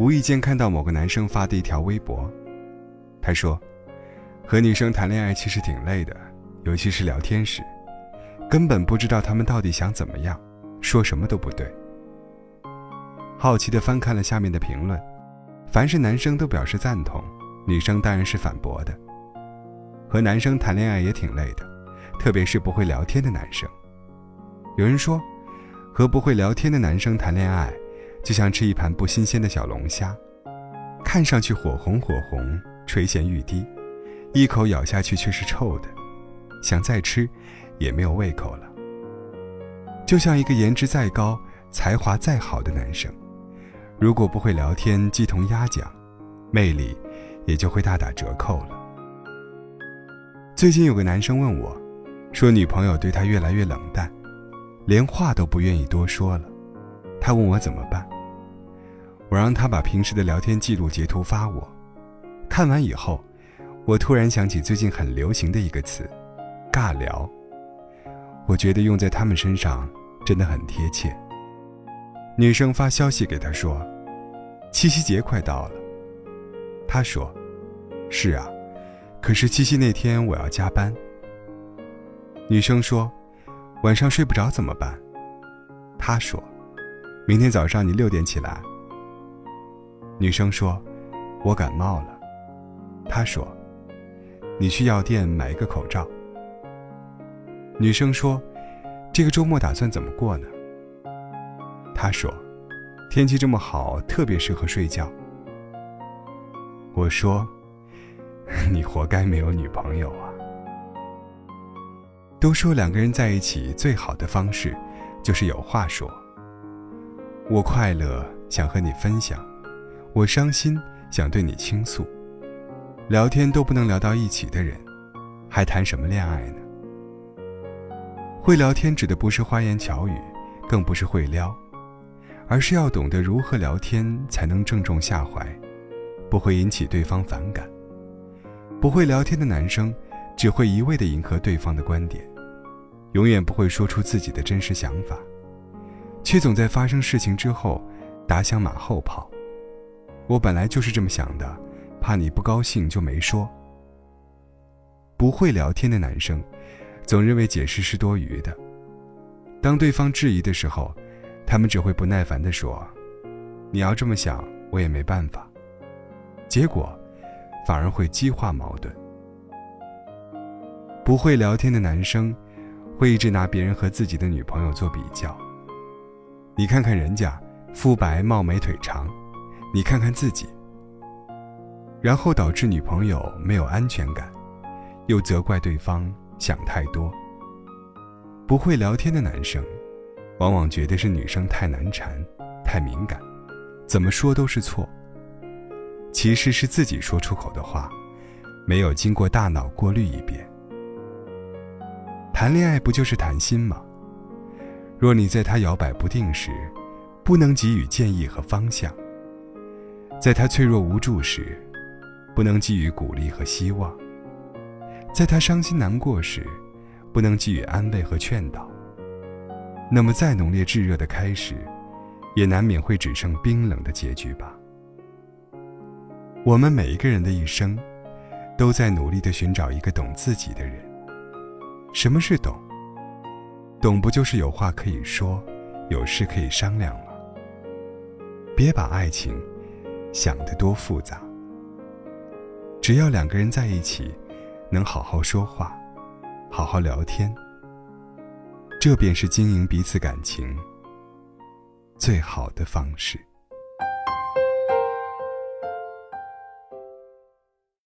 无意间看到某个男生发的一条微博，他说：“和女生谈恋爱其实挺累的，尤其是聊天时，根本不知道他们到底想怎么样，说什么都不对。”好奇的翻看了下面的评论，凡是男生都表示赞同，女生当然是反驳的。和男生谈恋爱也挺累的，特别是不会聊天的男生。有人说，和不会聊天的男生谈恋爱，就像吃一盘不新鲜的小龙虾，看上去火红火红，垂涎欲滴，一口咬下去却是臭的，想再吃，也没有胃口了。就像一个颜值再高、才华再好的男生。如果不会聊天，鸡同鸭讲，魅力也就会大打折扣了。最近有个男生问我，说女朋友对他越来越冷淡，连话都不愿意多说了。他问我怎么办，我让他把平时的聊天记录截图发我。看完以后，我突然想起最近很流行的一个词——尬聊。我觉得用在他们身上真的很贴切。女生发消息给他说：“七夕节快到了。”他说：“是啊，可是七夕那天我要加班。”女生说：“晚上睡不着怎么办？”他说：“明天早上你六点起来。”女生说：“我感冒了。”他说：“你去药店买一个口罩。”女生说：“这个周末打算怎么过呢？”他说：“天气这么好，特别适合睡觉。”我说：“ 你活该没有女朋友啊！”都说两个人在一起最好的方式，就是有话说。我快乐想和你分享，我伤心想对你倾诉。聊天都不能聊到一起的人，还谈什么恋爱呢？会聊天指的不是花言巧语，更不是会撩。而是要懂得如何聊天才能正中下怀，不会引起对方反感。不会聊天的男生，只会一味的迎合对方的观点，永远不会说出自己的真实想法，却总在发生事情之后打响马后炮。我本来就是这么想的，怕你不高兴就没说。不会聊天的男生，总认为解释是多余的。当对方质疑的时候，他们只会不耐烦地说：“你要这么想，我也没办法。”结果，反而会激化矛盾。不会聊天的男生，会一直拿别人和自己的女朋友做比较。你看看人家，肤白貌美腿长，你看看自己。然后导致女朋友没有安全感，又责怪对方想太多。不会聊天的男生。往往觉得是女生太难缠，太敏感，怎么说都是错。其实是自己说出口的话，没有经过大脑过滤一遍。谈恋爱不就是谈心吗？若你在他摇摆不定时，不能给予建议和方向；在他脆弱无助时，不能给予鼓励和希望；在他伤心难过时，不能给予安慰和劝导。那么，再浓烈炙热的开始，也难免会只剩冰冷的结局吧。我们每一个人的一生，都在努力的寻找一个懂自己的人。什么是懂？懂不就是有话可以说，有事可以商量吗？别把爱情想得多复杂。只要两个人在一起，能好好说话，好好聊天。这便是经营彼此感情最好的方式。